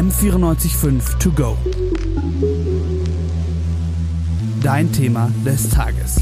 M945 To Go. Dein Thema des Tages.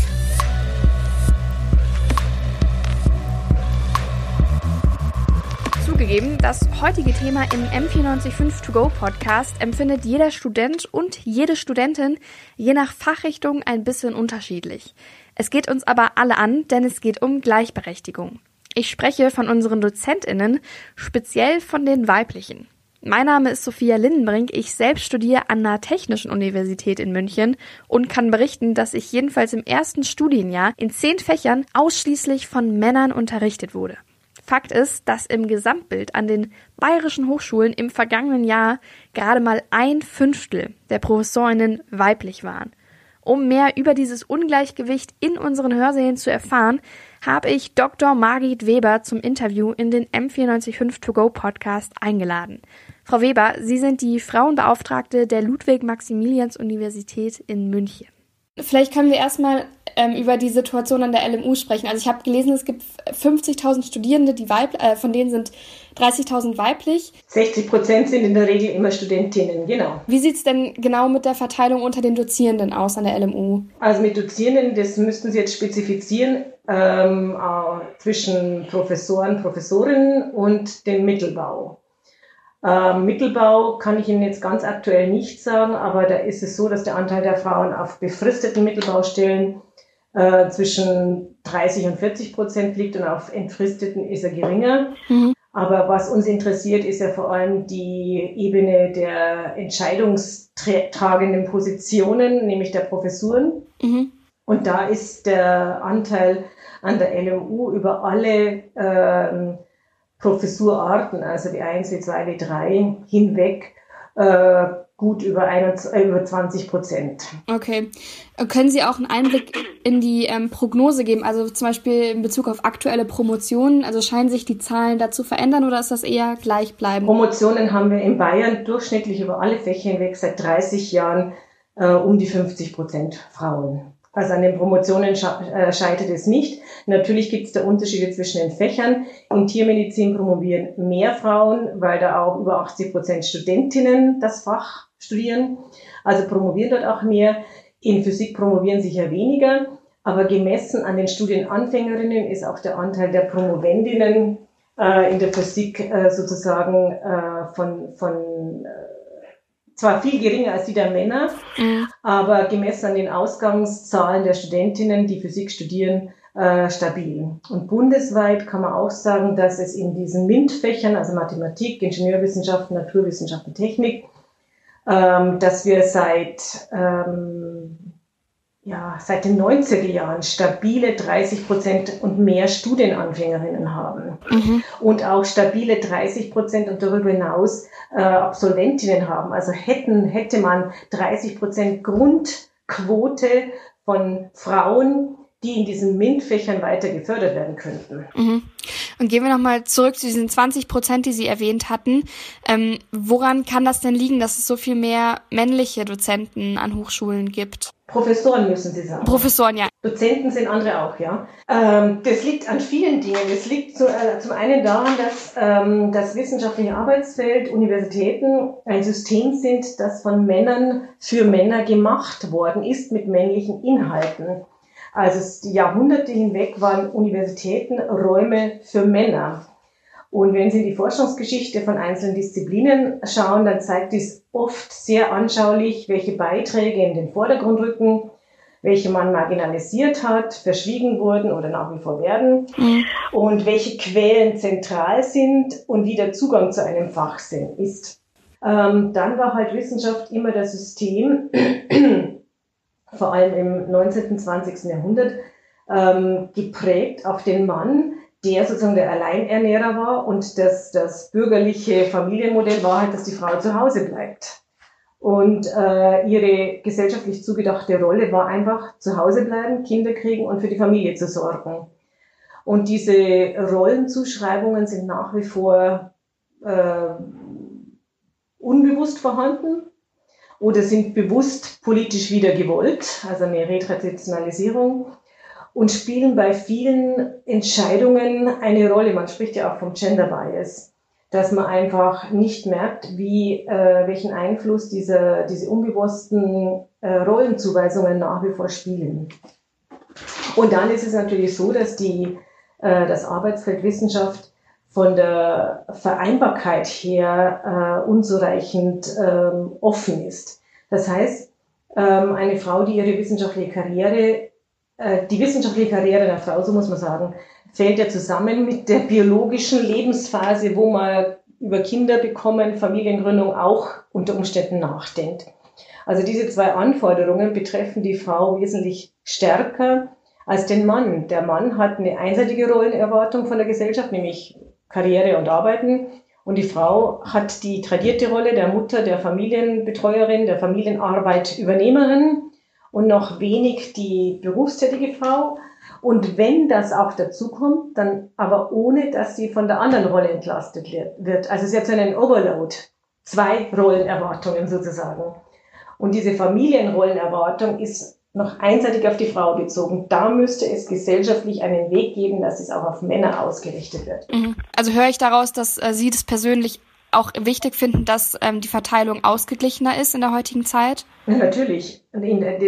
Zugegeben, das heutige Thema im M945 To Go Podcast empfindet jeder Student und jede Studentin je nach Fachrichtung ein bisschen unterschiedlich. Es geht uns aber alle an, denn es geht um Gleichberechtigung. Ich spreche von unseren DozentInnen, speziell von den weiblichen. Mein Name ist Sophia Lindenbrink. Ich selbst studiere an einer Technischen Universität in München und kann berichten, dass ich jedenfalls im ersten Studienjahr in zehn Fächern ausschließlich von Männern unterrichtet wurde. Fakt ist, dass im Gesamtbild an den bayerischen Hochschulen im vergangenen Jahr gerade mal ein Fünftel der Professorinnen weiblich waren. Um mehr über dieses Ungleichgewicht in unseren Hörsälen zu erfahren, habe ich Dr. Margit Weber zum Interview in den M945 To Go Podcast eingeladen. Frau Weber, Sie sind die Frauenbeauftragte der Ludwig-Maximilians-Universität in München. Vielleicht können wir erstmal ähm, über die Situation an der LMU sprechen. Also ich habe gelesen, es gibt 50.000 Studierende, die weib äh, von denen sind 30.000 weiblich. 60 Prozent sind in der Regel immer Studentinnen, genau. Wie sieht es denn genau mit der Verteilung unter den Dozierenden aus an der LMU? Also mit Dozierenden, das müssten Sie jetzt spezifizieren, ähm, äh, zwischen Professoren, Professorinnen und dem Mittelbau. Ähm, Mittelbau kann ich Ihnen jetzt ganz aktuell nicht sagen, aber da ist es so, dass der Anteil der Frauen auf befristeten Mittelbaustellen äh, zwischen 30 und 40 Prozent liegt und auf entfristeten ist er geringer. Mhm. Aber was uns interessiert, ist ja vor allem die Ebene der entscheidungstragenden Positionen, nämlich der Professuren. Mhm. Und da ist der Anteil an der LMU über alle ähm, Professurarten, also die 1, die 2, die 3 hinweg, äh, gut über, 21, äh, über 20 Prozent. Okay. Können Sie auch einen Einblick in die ähm, Prognose geben? Also zum Beispiel in Bezug auf aktuelle Promotionen. Also scheinen sich die Zahlen dazu verändern oder ist das eher gleichbleibend? Promotionen haben wir in Bayern durchschnittlich über alle Fächer hinweg seit 30 Jahren äh, um die 50 Prozent Frauen. Also an den Promotionen äh, scheitert es nicht. Natürlich gibt es da Unterschiede zwischen den Fächern. In Tiermedizin promovieren mehr Frauen, weil da auch über 80 Prozent Studentinnen das Fach studieren. Also promovieren dort auch mehr. In Physik promovieren sicher weniger. Aber gemessen an den Studienanfängerinnen ist auch der Anteil der Promovendinnen äh, in der Physik äh, sozusagen äh, von, von äh, zwar viel geringer als die der Männer, mhm. aber gemessen an den Ausgangszahlen der Studentinnen, die Physik studieren, äh, stabil. Und bundesweit kann man auch sagen, dass es in diesen MINT-Fächern, also Mathematik, Ingenieurwissenschaften, Naturwissenschaften, Technik, ähm, dass wir seit ähm, ja, seit den 90er Jahren stabile 30 Prozent und mehr Studienanfängerinnen haben mhm. und auch stabile 30 Prozent und darüber hinaus äh, Absolventinnen haben. Also hätten, hätte man 30 Prozent Grundquote von Frauen, die in diesen MINT-Fächern weiter gefördert werden könnten. Mhm. Und gehen wir nochmal zurück zu diesen 20 Prozent, die Sie erwähnt hatten. Ähm, woran kann das denn liegen, dass es so viel mehr männliche Dozenten an Hochschulen gibt? Professoren müssen Sie sagen. Professoren, ja. Dozenten sind andere auch, ja. Ähm, das liegt an vielen Dingen. Es liegt zu, äh, zum einen daran, dass ähm, das wissenschaftliche Arbeitsfeld, Universitäten ein System sind, das von Männern für Männer gemacht worden ist mit männlichen Inhalten. Also die Jahrhunderte hinweg waren Universitäten Räume für Männer. Und wenn Sie in die Forschungsgeschichte von einzelnen Disziplinen schauen, dann zeigt dies oft sehr anschaulich, welche Beiträge in den Vordergrund rücken, welche man marginalisiert hat, verschwiegen wurden oder nach wie vor werden mhm. und welche Quellen zentral sind und wie der Zugang zu einem Fach ist. Ähm, dann war halt Wissenschaft immer das System, vor allem im 19. und 20. Jahrhundert, ähm, geprägt auf den Mann, der sozusagen der Alleinernährer war und das, das bürgerliche Familienmodell war halt, dass die Frau zu Hause bleibt. Und äh, ihre gesellschaftlich zugedachte Rolle war einfach zu Hause bleiben, Kinder kriegen und für die Familie zu sorgen. Und diese Rollenzuschreibungen sind nach wie vor äh, unbewusst vorhanden oder sind bewusst politisch wieder gewollt, also eine Retraditionalisierung und spielen bei vielen Entscheidungen eine Rolle. Man spricht ja auch vom Gender Bias. dass man einfach nicht merkt, wie, äh, welchen Einfluss diese, diese unbewussten äh, Rollenzuweisungen nach wie vor spielen. Und dann ist es natürlich so, dass die, äh, das Arbeitsfeld Wissenschaft von der Vereinbarkeit her äh, unzureichend ähm, offen ist. Das heißt, ähm, eine Frau, die ihre wissenschaftliche Karriere, die wissenschaftliche Karriere einer Frau, so muss man sagen, fällt ja zusammen mit der biologischen Lebensphase, wo man über Kinder bekommen, Familiengründung auch unter Umständen nachdenkt. Also diese zwei Anforderungen betreffen die Frau wesentlich stärker als den Mann. Der Mann hat eine einseitige Rollenerwartung von der Gesellschaft, nämlich Karriere und Arbeiten. Und die Frau hat die tradierte Rolle der Mutter, der Familienbetreuerin, der Familienarbeit Übernehmerin und noch wenig die berufstätige Frau. Und wenn das auch dazu kommt, dann aber ohne, dass sie von der anderen Rolle entlastet wird. Also sie hat so einen Overload. Zwei Rollenerwartungen sozusagen. Und diese Familienrollenerwartung ist noch einseitig auf die Frau bezogen. Da müsste es gesellschaftlich einen Weg geben, dass es auch auf Männer ausgerichtet wird. Mhm. Also höre ich daraus, dass äh, Sie das persönlich auch wichtig finden, dass ähm, die Verteilung ausgeglichener ist in der heutigen Zeit? Ja, natürlich.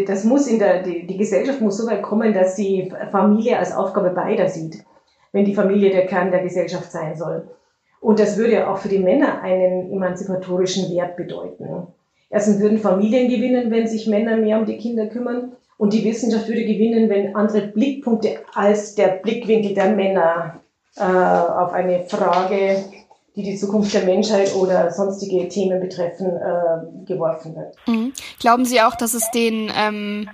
Das muss in der, die, die Gesellschaft muss so weit kommen, dass sie Familie als Aufgabe beider sieht, wenn die Familie der Kern der Gesellschaft sein soll. Und das würde auch für die Männer einen emanzipatorischen Wert bedeuten. Erstens würden Familien gewinnen, wenn sich Männer mehr um die Kinder kümmern. Und die Wissenschaft würde gewinnen, wenn andere Blickpunkte als der Blickwinkel der Männer äh, auf eine Frage die die Zukunft der Menschheit oder sonstige Themen betreffen, äh, geworfen wird. Mhm. Glauben Sie auch, dass es den, ähm,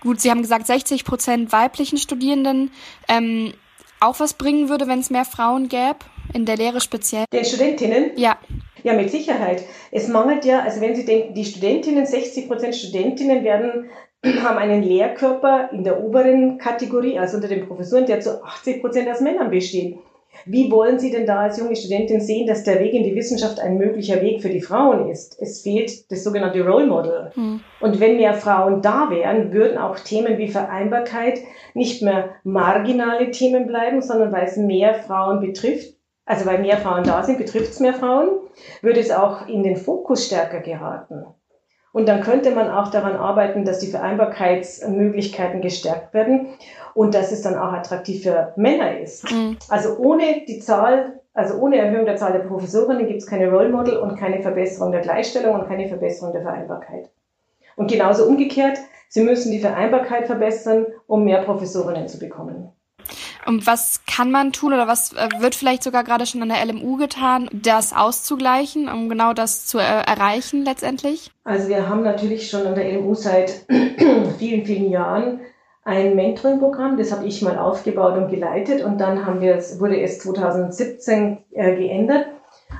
gut, Sie haben gesagt, 60 Prozent weiblichen Studierenden ähm, auch was bringen würde, wenn es mehr Frauen gäbe, in der Lehre speziell? Den Studentinnen? Ja. Ja, mit Sicherheit. Es mangelt ja, also wenn Sie denken, die Studentinnen, 60 Prozent Studentinnen werden haben einen Lehrkörper in der oberen Kategorie, also unter den Professoren, der zu 80 Prozent aus Männern besteht. Wie wollen Sie denn da als junge Studentin sehen, dass der Weg in die Wissenschaft ein möglicher Weg für die Frauen ist? Es fehlt das sogenannte Role Model. Mhm. Und wenn mehr Frauen da wären, würden auch Themen wie Vereinbarkeit nicht mehr marginale Themen bleiben, sondern weil es mehr Frauen betrifft, also weil mehr Frauen da sind, betrifft es mehr Frauen, würde es auch in den Fokus stärker geraten. Und dann könnte man auch daran arbeiten, dass die Vereinbarkeitsmöglichkeiten gestärkt werden und dass es dann auch attraktiv für Männer ist. Mhm. Also ohne die Zahl, also ohne Erhöhung der Zahl der Professorinnen gibt es keine Role Model und keine Verbesserung der Gleichstellung und keine Verbesserung der Vereinbarkeit. Und genauso umgekehrt, sie müssen die Vereinbarkeit verbessern, um mehr Professorinnen zu bekommen. Und was kann man tun oder was äh, wird vielleicht sogar gerade schon an der LMU getan, das auszugleichen, um genau das zu er erreichen letztendlich? Also wir haben natürlich schon an der LMU seit vielen, vielen Jahren ein Mentoring-Programm, das habe ich mal aufgebaut und geleitet und dann haben wir wurde es 2017 äh, geändert.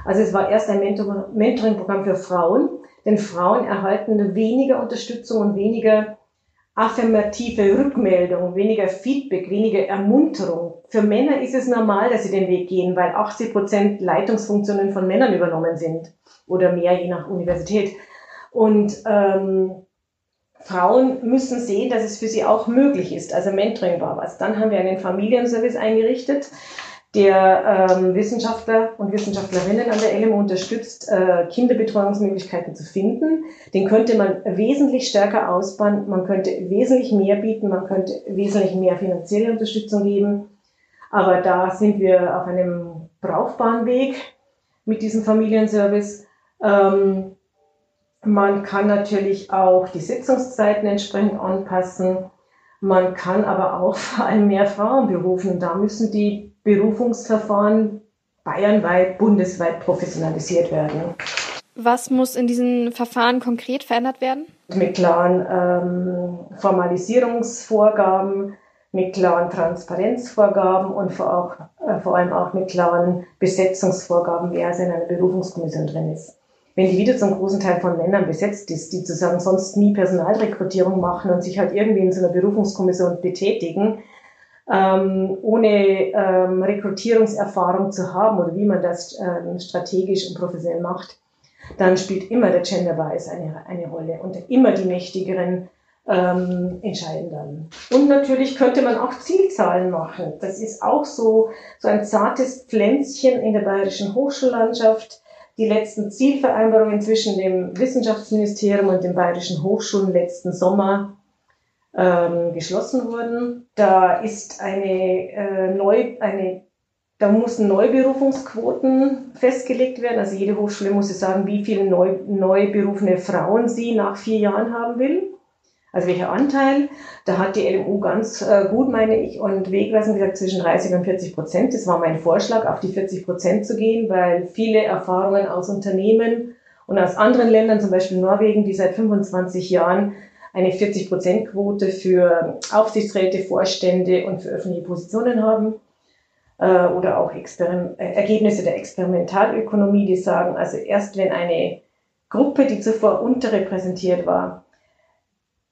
Also es war erst ein Mentor Mentoring-Programm für Frauen, denn Frauen erhalten weniger Unterstützung und weniger affirmative Rückmeldung, weniger Feedback, weniger Ermunterung. Für Männer ist es normal, dass sie den Weg gehen, weil 80 Prozent Leitungsfunktionen von Männern übernommen sind oder mehr je nach Universität. Und ähm, Frauen müssen sehen, dass es für sie auch möglich ist. Also Mentoring war was. Dann haben wir einen Familienservice eingerichtet, der ähm, Wissenschaftler und Wissenschaftlerinnen an der LMU unterstützt, äh, Kinderbetreuungsmöglichkeiten zu finden. Den könnte man wesentlich stärker ausbauen, man könnte wesentlich mehr bieten, man könnte wesentlich mehr finanzielle Unterstützung geben. Aber da sind wir auf einem brauchbaren Weg mit diesem Familienservice. Ähm, man kann natürlich auch die Sitzungszeiten entsprechend anpassen. Man kann aber auch vor allem mehr Frauen berufen. Da müssen die Berufungsverfahren bayernweit, bundesweit professionalisiert werden. Was muss in diesen Verfahren konkret verändert werden? Mit klaren ähm, Formalisierungsvorgaben, mit klaren Transparenzvorgaben und vor, auch, äh, vor allem auch mit klaren Besetzungsvorgaben, wer also in einer Berufungskommission drin ist wenn die wieder zum großen Teil von Männern besetzt ist, die sozusagen sonst nie Personalrekrutierung machen und sich halt irgendwie in so einer Berufungskommission betätigen, ähm, ohne ähm, Rekrutierungserfahrung zu haben oder wie man das ähm, strategisch und professionell macht, dann spielt immer der Gender Bias eine, eine Rolle und immer die mächtigeren ähm, entscheiden dann. Und natürlich könnte man auch Zielzahlen machen. Das ist auch so, so ein zartes Pflänzchen in der bayerischen Hochschullandschaft. Die letzten Zielvereinbarungen zwischen dem Wissenschaftsministerium und den bayerischen Hochschulen letzten Sommer ähm, geschlossen wurden. Da ist eine, äh, neu, eine da mussten Neuberufungsquoten festgelegt werden. Also jede Hochschule muss sagen, wie viele neu, neu berufene Frauen sie nach vier Jahren haben will. Also welcher Anteil? Da hat die LMU ganz äh, gut, meine ich, und wegweisend gesagt zwischen 30 und 40 Prozent. Das war mein Vorschlag, auf die 40 Prozent zu gehen, weil viele Erfahrungen aus Unternehmen und aus anderen Ländern, zum Beispiel Norwegen, die seit 25 Jahren eine 40-Prozent-Quote für Aufsichtsräte, Vorstände und für öffentliche Positionen haben. Äh, oder auch Experim äh, Ergebnisse der Experimentalökonomie, die sagen, also erst wenn eine Gruppe, die zuvor unterrepräsentiert war,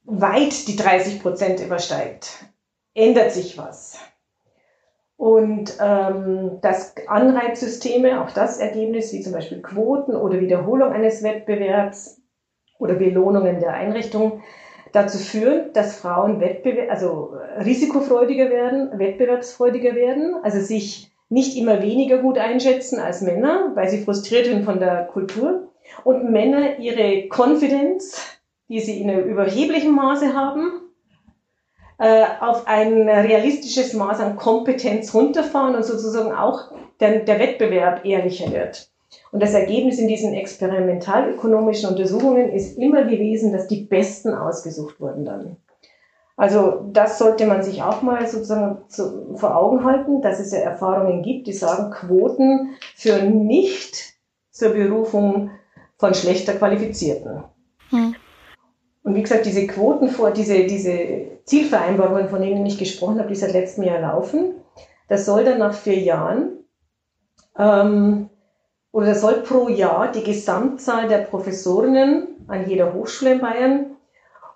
weit die 30 Prozent übersteigt, ändert sich was. Und ähm, dass Anreizsysteme, auch das Ergebnis, wie zum Beispiel Quoten oder Wiederholung eines Wettbewerbs oder Belohnungen der Einrichtung, dazu führen, dass Frauen Wettbewerb, also risikofreudiger werden, wettbewerbsfreudiger werden, also sich nicht immer weniger gut einschätzen als Männer, weil sie frustriert sind von der Kultur und Männer ihre Konfidenz die sie in einem überheblichen Maße haben, äh, auf ein realistisches Maß an Kompetenz runterfahren und sozusagen auch der, der Wettbewerb ehrlicher wird. Und das Ergebnis in diesen experimentalökonomischen Untersuchungen ist immer gewesen, dass die Besten ausgesucht wurden dann. Also das sollte man sich auch mal sozusagen zu, vor Augen halten, dass es ja Erfahrungen gibt, die sagen, Quoten führen nicht zur Berufung von schlechter Qualifizierten. Und wie gesagt, diese Quoten vor, diese, diese Zielvereinbarungen, von denen ich gesprochen habe, die seit letztem Jahr laufen, das soll dann nach vier Jahren ähm, oder soll pro Jahr die Gesamtzahl der Professorinnen an jeder Hochschule in Bayern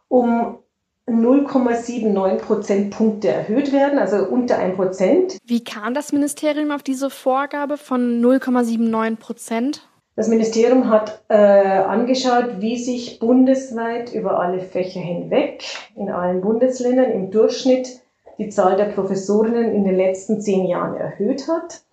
um 0,79 Prozentpunkte erhöht werden, also unter 1 Prozent. Wie kam das Ministerium auf diese Vorgabe von 0,79 Prozent? Das Ministerium hat äh, angeschaut, wie sich bundesweit über alle Fächer hinweg in allen Bundesländern im Durchschnitt die Zahl der Professorinnen in den letzten zehn Jahren erhöht hat.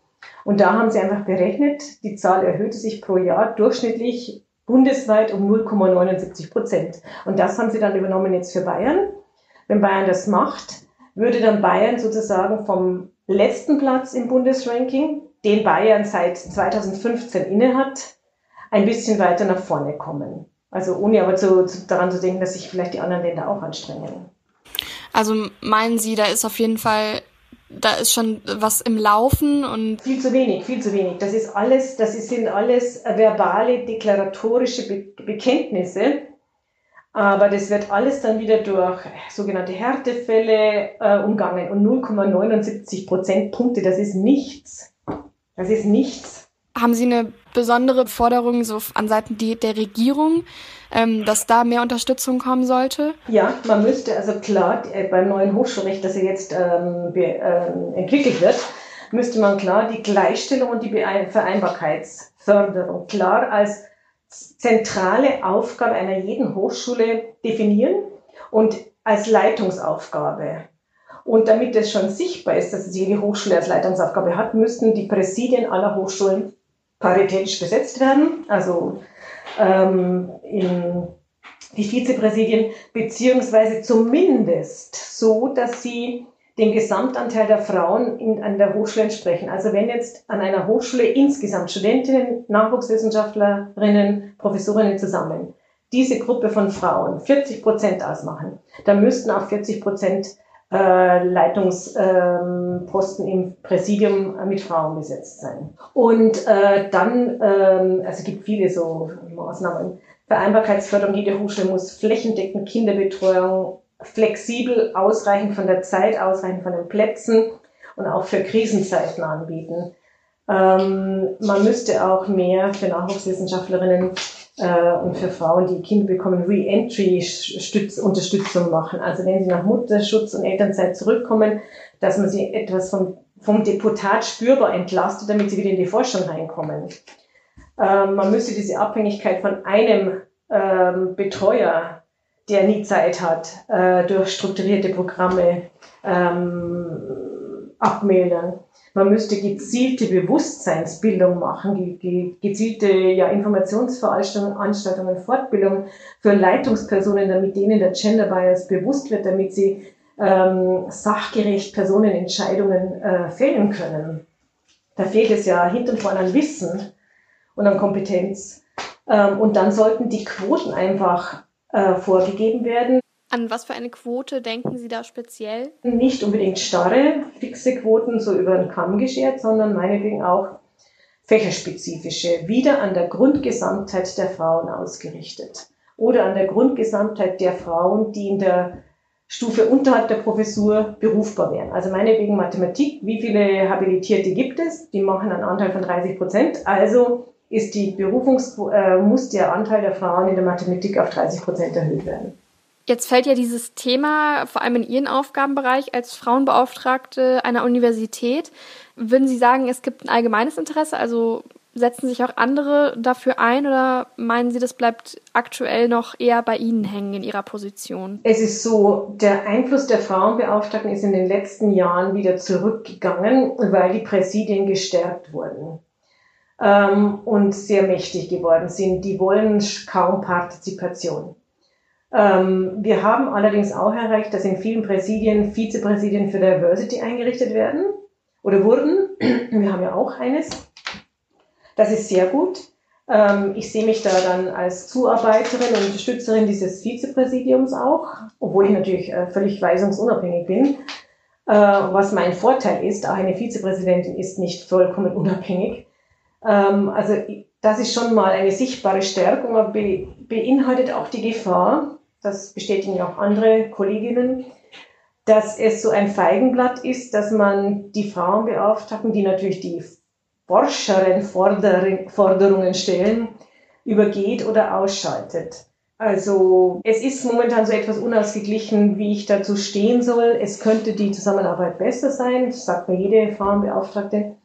Und da haben sie einfach berechnet, die Zahl erhöhte sich pro Jahr durchschnittlich bundesweit um 0,79 Prozent. Und das haben sie dann übernommen jetzt für Bayern. Wenn Bayern das macht, würde dann Bayern sozusagen vom letzten Platz im Bundesranking, den Bayern seit 2015 innehat, ein bisschen weiter nach vorne kommen. Also ohne aber zu, zu, daran zu denken, dass sich vielleicht die anderen Länder auch anstrengen. Also meinen Sie, da ist auf jeden Fall, da ist schon was im Laufen und viel zu wenig, viel zu wenig. Das ist alles, das sind alles verbale, deklaratorische Be Bekenntnisse. Aber das wird alles dann wieder durch sogenannte Härtefälle äh, umgangen. Und 0,79 Prozentpunkte, das ist nichts. Das ist nichts. Haben Sie eine besondere Forderung so an Seiten der Regierung, ähm, dass da mehr Unterstützung kommen sollte? Ja, man müsste also klar äh, beim neuen Hochschulrecht, das ja jetzt ähm, be, äh, entwickelt wird, müsste man klar die Gleichstellung und die Vereinbarkeitsförderung klar als zentrale Aufgabe einer jeden Hochschule definieren und als Leitungsaufgabe. Und damit es schon sichtbar ist, dass es jede Hochschule als Leitungsaufgabe hat, müssten die Präsidien aller Hochschulen paritätisch besetzt werden, also ähm, in die Vizepräsidien, beziehungsweise zumindest so, dass sie dem Gesamtanteil der Frauen in, an der Hochschule entsprechen. Also wenn jetzt an einer Hochschule insgesamt Studentinnen, Nachwuchswissenschaftlerinnen, Professorinnen zusammen diese Gruppe von Frauen 40 Prozent ausmachen, dann müssten auch 40 Prozent Leitungsposten ähm, im Präsidium mit Frauen besetzt sein. Und äh, dann, ähm, also es gibt viele so Maßnahmen. Vereinbarkeitsförderung, jede Hochschule muss flächendeckend Kinderbetreuung flexibel, ausreichend von der Zeit, ausreichend von den Plätzen und auch für Krisenzeiten anbieten. Ähm, man müsste auch mehr für Nachwuchswissenschaftlerinnen äh, und für Frauen, die Kinder bekommen, Re-Entry-Unterstützung machen. Also wenn sie nach Mutterschutz und Elternzeit zurückkommen, dass man sie etwas vom, vom Deputat spürbar entlastet, damit sie wieder in die Forschung reinkommen. Ähm, man müsste diese Abhängigkeit von einem ähm, Betreuer der nie Zeit hat, äh, durch strukturierte Programme ähm, abmildern. Man müsste gezielte Bewusstseinsbildung machen, gezielte ja, Informationsveranstaltungen, Fortbildungen für Leitungspersonen, damit denen der Gender Bias bewusst wird, damit sie ähm, sachgerecht Personenentscheidungen äh, fällen können. Da fehlt es ja hinten und vorne an Wissen und an Kompetenz. Ähm, und dann sollten die Quoten einfach äh, vorgegeben werden. An was für eine Quote denken Sie da speziell? Nicht unbedingt starre, fixe Quoten, so über den Kamm geschert, sondern meinetwegen auch fächerspezifische, wieder an der Grundgesamtheit der Frauen ausgerichtet oder an der Grundgesamtheit der Frauen, die in der Stufe unterhalb der Professur berufbar wären. Also meinetwegen Mathematik, wie viele Habilitierte gibt es? Die machen einen Anteil von 30 Prozent. Also ist die Berufungs äh, muss der Anteil der Frauen in der Mathematik auf 30 Prozent erhöht werden. Jetzt fällt ja dieses Thema vor allem in Ihren Aufgabenbereich als Frauenbeauftragte einer Universität. Würden Sie sagen, es gibt ein allgemeines Interesse? Also setzen sich auch andere dafür ein oder meinen Sie, das bleibt aktuell noch eher bei Ihnen hängen in Ihrer Position? Es ist so, der Einfluss der Frauenbeauftragten ist in den letzten Jahren wieder zurückgegangen, weil die Präsidien gestärkt wurden ähm, und sehr mächtig geworden sind. Die wollen kaum Partizipation. Ähm, wir haben allerdings auch erreicht, dass in vielen Präsidien Vizepräsidien für Diversity eingerichtet werden oder wurden. Wir haben ja auch eines. Das ist sehr gut. Ähm, ich sehe mich da dann als Zuarbeiterin und Unterstützerin dieses Vizepräsidiums auch, obwohl ich natürlich äh, völlig weisungsunabhängig bin. Äh, was mein Vorteil ist, auch eine Vizepräsidentin ist nicht vollkommen unabhängig. Ähm, also das ist schon mal eine sichtbare Stärkung, aber beinhaltet auch die Gefahr, das bestätigen auch andere Kolleginnen, dass es so ein Feigenblatt ist, dass man die Frauenbeauftragten, die natürlich die forscheren Forderungen stellen, übergeht oder ausschaltet. Also es ist momentan so etwas unausgeglichen, wie ich dazu stehen soll. Es könnte die Zusammenarbeit besser sein, das sagt mir jede Frauenbeauftragte.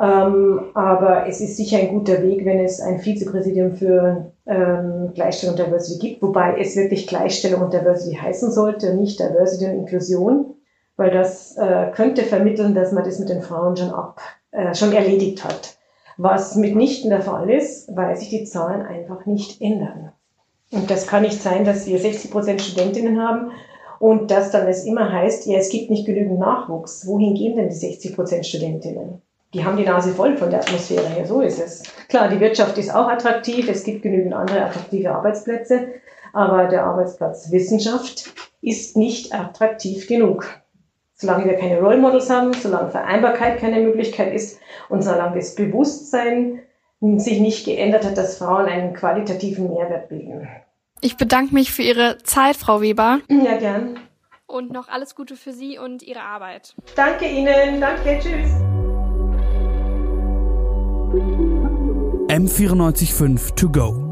Ähm, aber es ist sicher ein guter Weg, wenn es ein Vizepräsidium für ähm, Gleichstellung und Diversity gibt, wobei es wirklich Gleichstellung und Diversity heißen sollte, nicht Diversity und Inklusion, weil das äh, könnte vermitteln, dass man das mit den Frauen schon ab, äh, schon erledigt hat. Was mitnichten der Fall ist, weil sich die Zahlen einfach nicht ändern. Und das kann nicht sein, dass wir 60 Prozent Studentinnen haben und dass dann es immer heißt, ja, es gibt nicht genügend Nachwuchs. Wohin gehen denn die 60 Prozent Studentinnen? Die haben die Nase voll von der Atmosphäre her. So ist es. Klar, die Wirtschaft ist auch attraktiv. Es gibt genügend andere attraktive Arbeitsplätze. Aber der Arbeitsplatz Wissenschaft ist nicht attraktiv genug. Solange wir keine Role Models haben, solange Vereinbarkeit keine Möglichkeit ist und solange das Bewusstsein sich nicht geändert hat, dass Frauen einen qualitativen Mehrwert bilden. Ich bedanke mich für Ihre Zeit, Frau Weber. Ja, gern. Und noch alles Gute für Sie und Ihre Arbeit. Danke Ihnen. Danke. Tschüss. M945 To Go